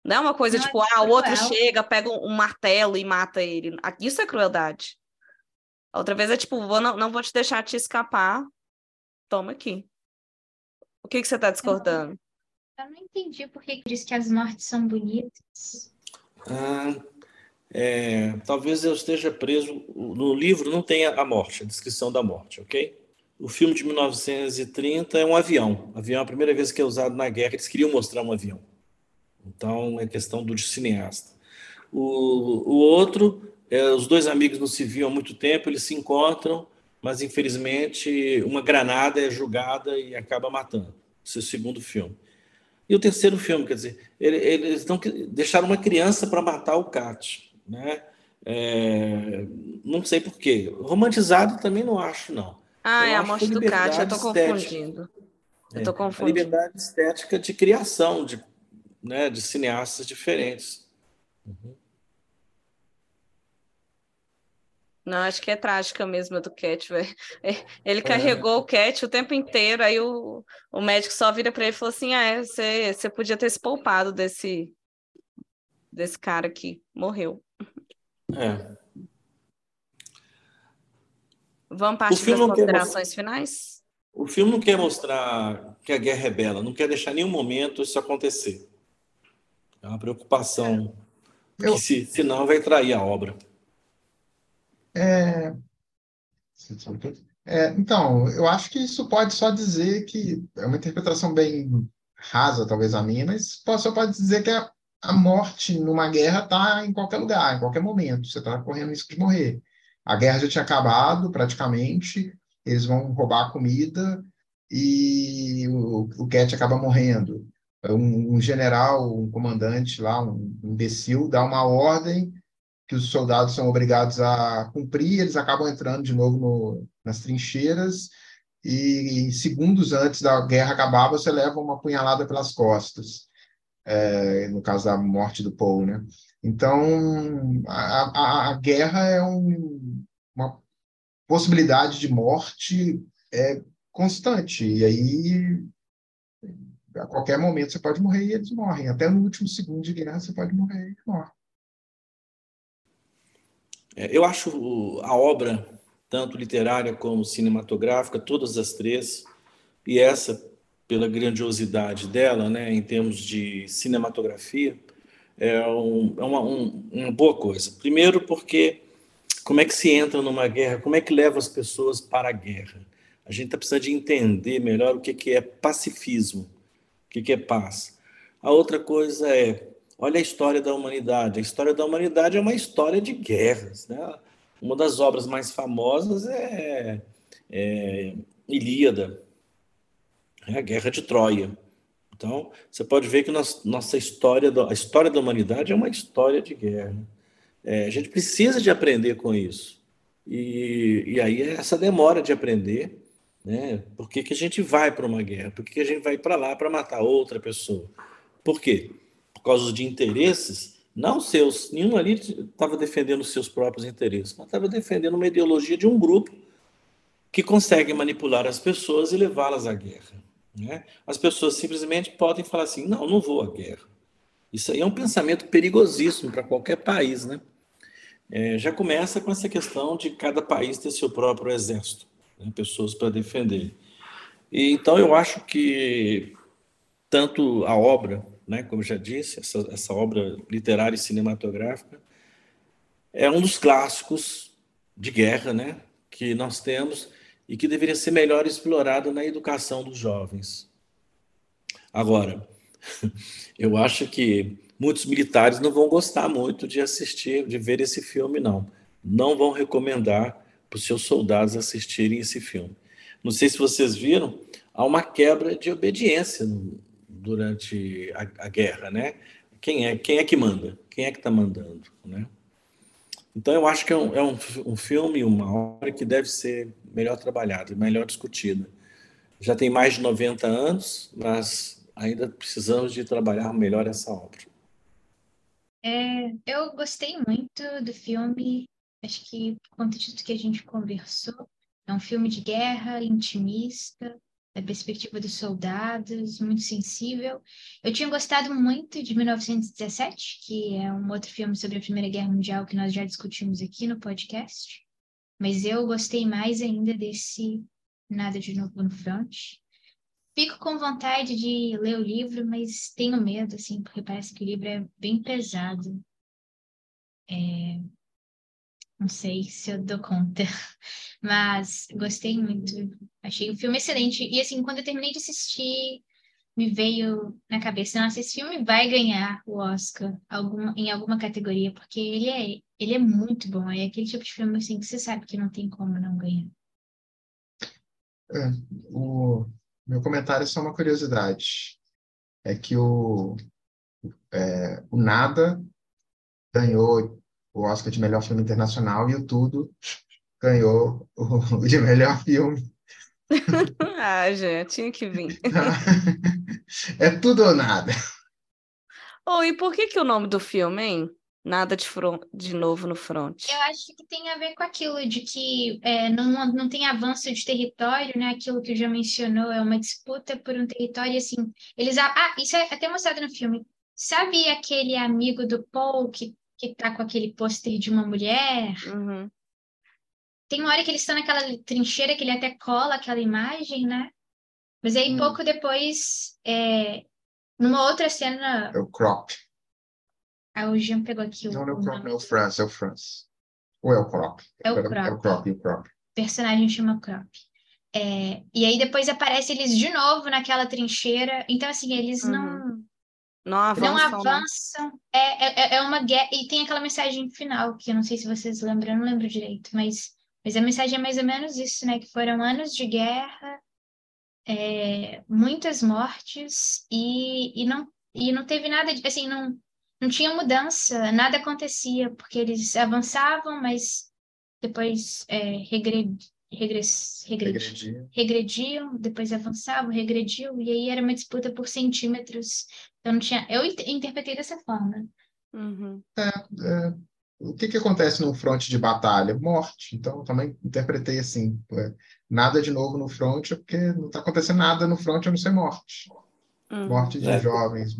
Não é uma coisa não, tipo, é ah, o outro chega, pega um, um, martelo e mata ele. Isso é crueldade. A outra vez é tipo, vou, não, não vou te deixar te escapar. Toma aqui. O que, que você está discordando? Eu não entendi por que diz que as mortes são bonitas. Ah, é, talvez eu esteja preso. No livro não tem a morte, a descrição da morte, ok? O filme de 1930 é um avião. O avião é a primeira vez que é usado na guerra. Eles queriam mostrar um avião. Então é questão do cineasta. O, o outro, é, os dois amigos não se viam há muito tempo, eles se encontram, mas infelizmente uma granada é julgada e acaba matando. Esse é o segundo filme. E o terceiro filme, quer dizer, eles não deixaram uma criança para matar o Cat, né? É, não sei por quê. Romantizado também não acho, não. Ah, eu é a morte do Cat, eu estou confundindo. Eu confundindo. É, a liberdade estética de criação de, né, de cineastas diferentes. Uhum. Não, acho que é trágica mesmo a do Cat, velho. Ele carregou é. o Cat o tempo inteiro, aí o, o médico só vira para ele e falou assim: ah, você, você podia ter se poupado desse, desse cara que morreu. É. Vamos partir das considerações finais? O filme não quer mostrar que a guerra é bela, não quer deixar nenhum momento isso acontecer. É uma preocupação, Eu... que se, senão vai trair a obra. É... É, então, eu acho que isso pode só dizer que é uma interpretação bem rasa, talvez a minha, mas só pode dizer que a, a morte numa guerra está em qualquer lugar, em qualquer momento. Você está correndo risco de morrer. A guerra já tinha acabado, praticamente. Eles vão roubar a comida e o, o Cat acaba morrendo. Um, um, general, um comandante lá, um imbecil, dá uma ordem que os soldados são obrigados a cumprir, eles acabam entrando de novo no, nas trincheiras e segundos antes da guerra acabar, você leva uma punhalada pelas costas, é, no caso da morte do Paul, né? Então, a, a, a guerra é um, uma possibilidade de morte é constante, e aí a qualquer momento você pode morrer e eles morrem. Até no último segundo de guerra você pode morrer e morre. É, eu acho a obra, tanto literária como cinematográfica, todas as três, e essa, pela grandiosidade dela, né, em termos de cinematografia, é, um, é uma, um, uma boa coisa. Primeiro, porque como é que se entra numa guerra, como é que leva as pessoas para a guerra? A gente está precisando de entender melhor o que, que é pacifismo. que, que é paz. A outra coisa é, olha a história da humanidade. A história da humanidade é uma história de guerras. Né? Uma das obras mais famosas é, é Ilíada, é a Guerra de Troia. Então, você pode ver que nossa história, a história da humanidade é uma história de guerra. É, a gente precisa de aprender com isso. E, e aí é essa demora de aprender, né? Por que, que a gente vai para uma guerra? Por que, que a gente vai para lá para matar outra pessoa? Por quê? Por causa de interesses, não seus. Nenhum ali estava defendendo seus próprios interesses, mas estava defendendo uma ideologia de um grupo que consegue manipular as pessoas e levá-las à guerra. Né? As pessoas simplesmente podem falar assim: não, não vou à guerra. Isso aí é um pensamento perigosíssimo para qualquer país. Né? É, já começa com essa questão de cada país ter seu próprio exército, né? pessoas para defender. E, então, eu acho que tanto a obra, né, como já disse, essa, essa obra literária e cinematográfica, é um dos clássicos de guerra né, que nós temos e que deveria ser melhor explorado na educação dos jovens. Agora, eu acho que muitos militares não vão gostar muito de assistir, de ver esse filme, não. Não vão recomendar para os seus soldados assistirem esse filme. Não sei se vocês viram, há uma quebra de obediência durante a, a guerra, né? Quem é, quem é que manda? Quem é que está mandando, né? Então, eu acho que é um, é um, um filme, uma obra que deve ser melhor trabalhada, melhor discutida. Já tem mais de 90 anos, mas ainda precisamos de trabalhar melhor essa obra. É, eu gostei muito do filme, acho que por conta de tudo que a gente conversou, é um filme de guerra, intimista, da perspectiva dos soldados, muito sensível. Eu tinha gostado muito de 1917, que é um outro filme sobre a Primeira Guerra Mundial que nós já discutimos aqui no podcast. Mas eu gostei mais ainda desse Nada de Novo no Front. Fico com vontade de ler o livro, mas tenho medo, assim, porque parece que o livro é bem pesado. É... Não sei se eu dou conta, mas gostei muito. Achei o filme excelente. E, assim, quando eu terminei de assistir, me veio na cabeça, nossa, esse filme vai ganhar o Oscar algum, em alguma categoria, porque ele é, ele é muito bom. É aquele tipo de filme assim que você sabe que não tem como não ganhar. É, o meu comentário é só uma curiosidade. É que o, é, o Nada ganhou o Oscar de melhor filme internacional e o Tudo ganhou o de melhor filme. ah, já tinha que vir. é tudo ou nada. Oh, e por que que o nome do filme, hein? Nada de, front, de novo no front. Eu acho que tem a ver com aquilo de que é, não, não tem avanço de território, né? Aquilo que já mencionou, é uma disputa por um território, assim. Eles. Ah, isso é até mostrado no filme. Sabe aquele amigo do Paul que, que tá com aquele pôster de uma mulher? Uhum. Tem uma hora que eles estão naquela trincheira que ele até cola aquela imagem, né? Mas aí, hum. pouco depois, é, numa outra cena. É o crop. Ah, o Jean pegou aqui o. Não, não é o crop, é o France, é o France. Ou é o crop? É o crop. É o crop, o crop. O personagem chama crop. É, e aí depois aparece eles de novo naquela trincheira. Então, assim, eles uhum. não. Não avançam. Não né? avançam. É, é, é uma guerra. E tem aquela mensagem final, que eu não sei se vocês lembram, eu não lembro direito, mas, mas a mensagem é mais ou menos isso, né? Que foram anos de guerra, é, muitas mortes, e, e, não, e não teve nada de. Assim, não, não tinha mudança, nada acontecia, porque eles avançavam, mas depois é, regred, regress, regrediam. regrediam, depois avançavam, regrediam, e aí era uma disputa por centímetros. Então não tinha. Eu interpretei dessa forma. Uhum. É, é, o que, que acontece no fronte de batalha? Morte. Então, também interpretei assim: é, nada de novo no fronte, porque não está acontecendo nada no fronte a não ser morte. Uhum. Morte de é. jovens.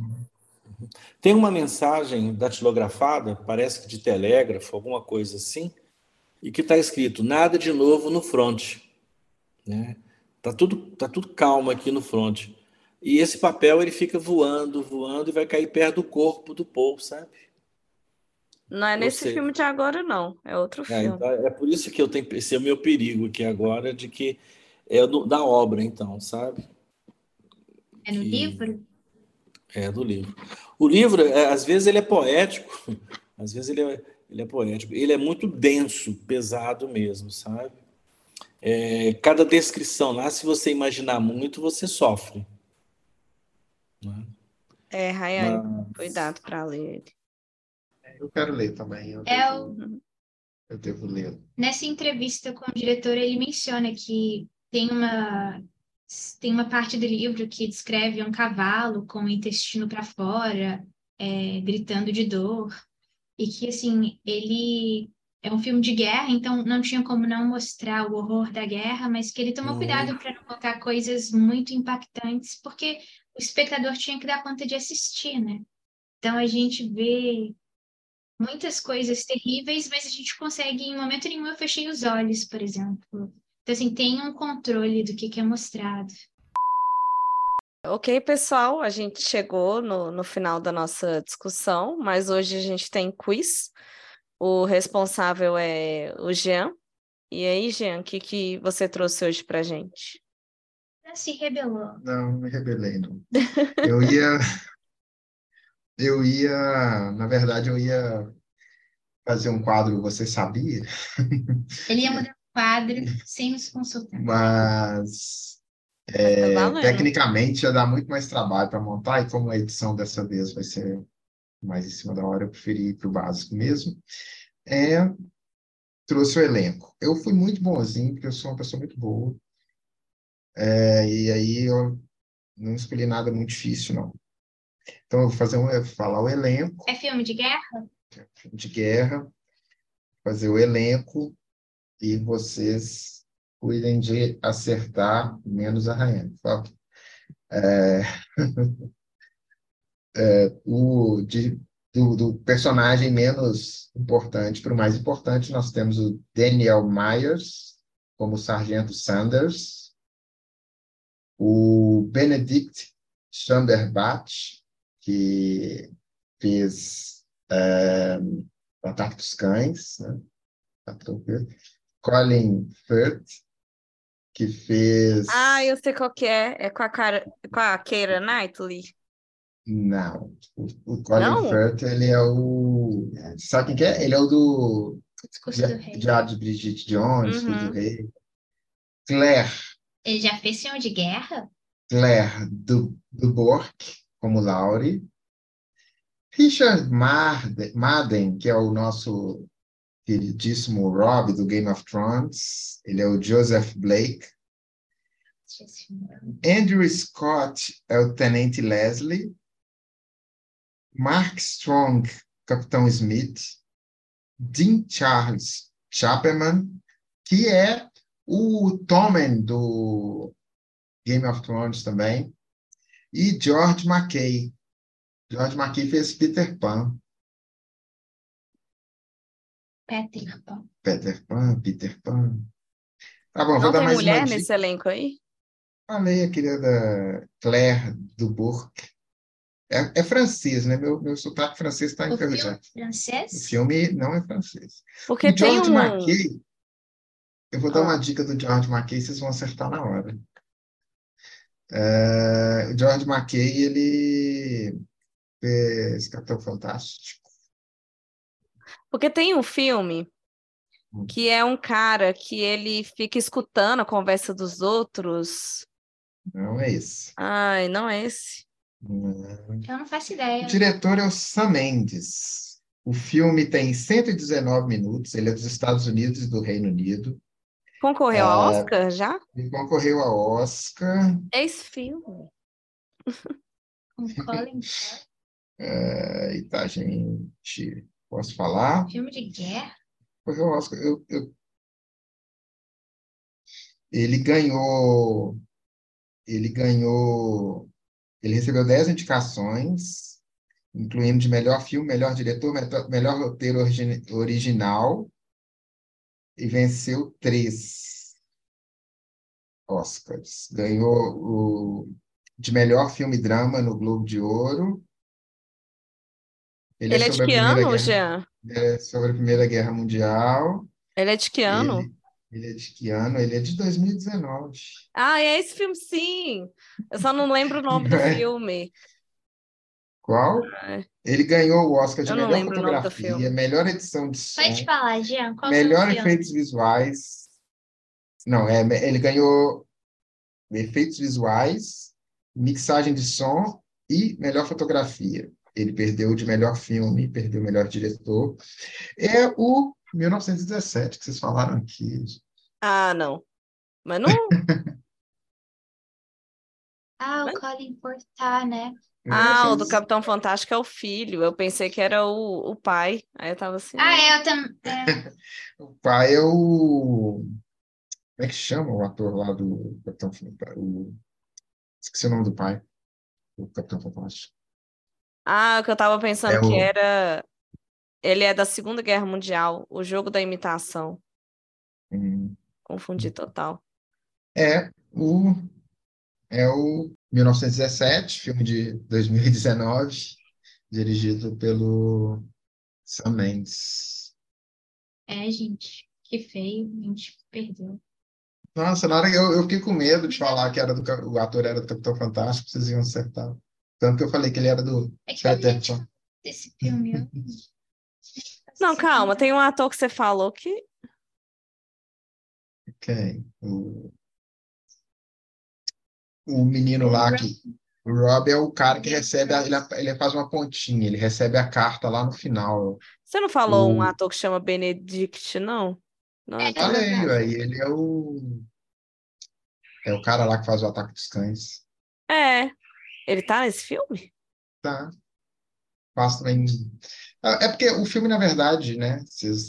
Tem uma mensagem datilografada, parece que de telégrafo, alguma coisa assim, e que está escrito nada de novo no front. Né? Tá tudo, tá tudo calmo aqui no front. E esse papel ele fica voando, voando e vai cair perto do corpo do Paul, sabe? Não é nesse seja, filme de agora, não. É outro é, filme. Então é por isso que eu tenho esse é o meu perigo aqui agora, de que é do, da obra, então, sabe? É no que... livro? É, do livro. O livro, é, às vezes, ele é poético, às vezes ele é, ele é poético. Ele é muito denso, pesado mesmo, sabe? É, cada descrição lá, se você imaginar muito, você sofre. Né? É, Rayane, Mas... cuidado para ler ele. Eu quero ler também. Eu, é devo, o... eu devo ler. Nessa entrevista com o diretor, ele menciona que tem uma tem uma parte do livro que descreve um cavalo com o intestino para fora, é, gritando de dor, e que assim ele é um filme de guerra, então não tinha como não mostrar o horror da guerra, mas que ele tomou uhum. cuidado para não colocar coisas muito impactantes, porque o espectador tinha que dar conta de assistir, né? Então a gente vê muitas coisas terríveis, mas a gente consegue, em momento nenhum, eu fechei os olhos, por exemplo. Então, assim, tem um controle do que, que é mostrado. Ok, pessoal, a gente chegou no, no final da nossa discussão, mas hoje a gente tem quiz. O responsável é o Jean. E aí, Jean, o que, que você trouxe hoje para gente? Se rebelou. Não, me rebelei, não. Eu ia. Eu ia. Na verdade, eu ia fazer um quadro Você Sabia? Ele ia mudar o quadro sem nos consultar. Mas. É, tá tecnicamente ia dar muito mais trabalho para montar, e como a edição dessa vez vai ser mais em cima da hora, eu preferi ir para o básico mesmo. É, trouxe o elenco. Eu fui muito bonzinho, porque eu sou uma pessoa muito boa. É, e aí eu não escolhi nada muito difícil, não. Então, eu vou fazer um, falar o elenco. É filme de guerra? É filme de guerra. Fazer o elenco e vocês cuidem de acertar menos a rainha. É... é, o, de, do, do, personagem menos importante para o mais importante, nós temos o Daniel Myers como Sargento Sanders, o Benedict Chamberbatch, que fez é, Ataque dos Cães, né? Colin Firth, que fez... Ah, eu sei qual que é. É com a, cara, com a Keira Knightley. Não. O, Colin Não? Firth, ele é o... Sabe quem que é? Ele é o do... Discurso do Rei. Diário de Brigitte Jones, uhum. do Rei. Claire. Ele já fez filme de guerra? Claire do, do Bork, como Laurie. Richard Madden, que é o nosso queridíssimo Rob do Game of Thrones. Ele é o Joseph Blake. Andrew Scott é o Tenente Leslie. Mark Strong, Capitão Smith. Dean Charles Chapman, que é o Tommen do Game of Thrones também. E George McKay, George McKay fez Peter Pan. Peter Pan. Peter Pan, Peter Pan. Tá bom, Não vou dar mais mulher uma nesse elenco aí? Falei a querida Claire Dubourg. É, é francês, né? Meu, meu sotaque francês está enferrujado. francês? O filme não é francês. Porque o George tem um... McKay, eu vou dar uma dica do George McKay, vocês vão acertar na hora. É, o George McKay, ele fez Capitão Fantástico. Porque tem um filme hum. que é um cara que ele fica escutando a conversa dos outros. Não é esse. Ai, não é esse. Não. Eu não faço ideia. O diretor é o Sam Mendes. O filme tem 119 minutos, ele é dos Estados Unidos e do Reino Unido. Concorreu ao ah, Oscar já? Ele concorreu ao Oscar. É esse filme. Com Colin é, e tá, gente. Posso falar? Filme de guerra? Concorreu ao Oscar. Eu, eu... Ele ganhou. Ele ganhou. Ele recebeu 10 indicações, incluindo de melhor filme, melhor diretor, melhor roteiro original e venceu três Oscars. Ganhou o de melhor filme drama no Globo de Ouro. Ele, é Ele é, de que ano, Jean? É sobre a Primeira Guerra Mundial. Ele é de que ano? Ele, ele é de que ano? Ele é de 2019. Ah, é esse filme, sim. Eu só não lembro o nome do é. filme. Qual? É. Ele ganhou o Oscar de Eu não melhor lembro o nome do fotografia, filme. melhor edição de som, Pode falar, Jean. Qual melhor foi o filme? efeitos visuais. Não, é, ele ganhou efeitos visuais, mixagem de som e melhor fotografia. Ele perdeu de melhor filme, perdeu o melhor diretor. É o 1917 que vocês falaram aqui. Ah, não. Mas não. Ah, o Colin Firth tá, né? Ah, o do 1917. Capitão Fantástico é o filho. Eu pensei que era o, o pai. Aí eu tava assim. Ah, é, eu também. É. O pai é o. Como é que chama o ator lá do Capitão Fantástico? O... Esqueci o nome do pai. O Capitão Fantástico. Ah, o que eu tava pensando É que o- era. Ele é da Segunda Guerra Mundial, o jogo da imitação. Hum. Confundi total. É o. É o 1917, filme de 2019, dirigido pelo Sam Mendes. É, gente. Que feio. A gente perdeu. Nossa, na hora que eu, eu fiquei com medo de falar que era do, o ator era do Capitão Fantástico, vocês iam acertar. Tanto que eu falei que ele era do É que tinha desse filme. Não, calma, tem um ator que você falou que. Quem? O, o menino lá que. O Rob é o cara que recebe, a- ele, ele faz uma pontinha, ele recebe a carta lá no final. Você não falou um O- ator que chama Benedict, não? Não, É, então- Falei, aí ele é o. É o cara lá que faz o ataque dos cães. É. Ele tá nesse filme? Tá. Faz também. Ah, É porque o filme, na verdade, né?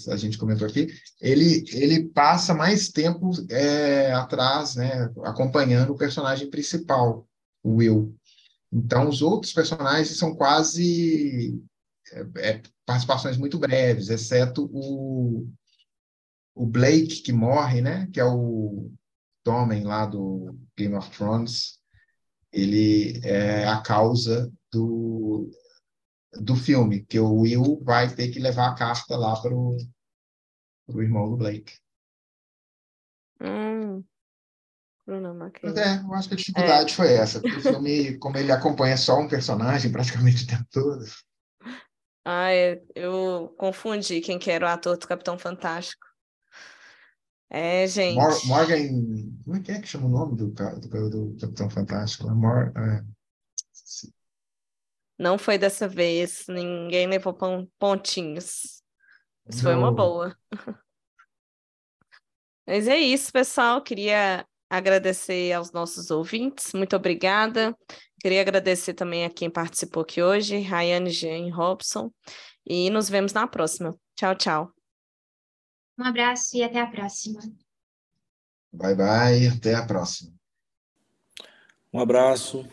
A gente comentou aqui, ele, ele passa mais tempo é, atrás, né? Acompanhando o personagem principal, o Will. Então, os outros personagens são quase é, é, participações muito breves, exceto o, o Blake, que morre, né? Que é o Tommen lá do Game of Thrones. Ele é a causa do, do filme, que o Will vai ter que levar a carta lá para o irmão do Blake. Hum. Bruno Mas é, eu acho que a dificuldade foi essa, porque o filme, como ele acompanha só um personagem praticamente o tempo todo, Ah, é, eu confundi quem que era o ator do Capitão Fantástico. É, gente. Mor- Morgan. Como é que é que chama o nome do, do, do Capitão Fantástico? Mor, é. Não foi dessa vez. Ninguém levou pon- pontinhos. Isso foi uma boa. Mas é isso, pessoal. Queria agradecer aos nossos ouvintes. Muito obrigada. Queria agradecer também a quem participou aqui hoje, Rayane Jean Robson. E nos vemos na próxima. Tchau, tchau. Um abraço e até a próxima. Bye bye, até a próxima. Um abraço.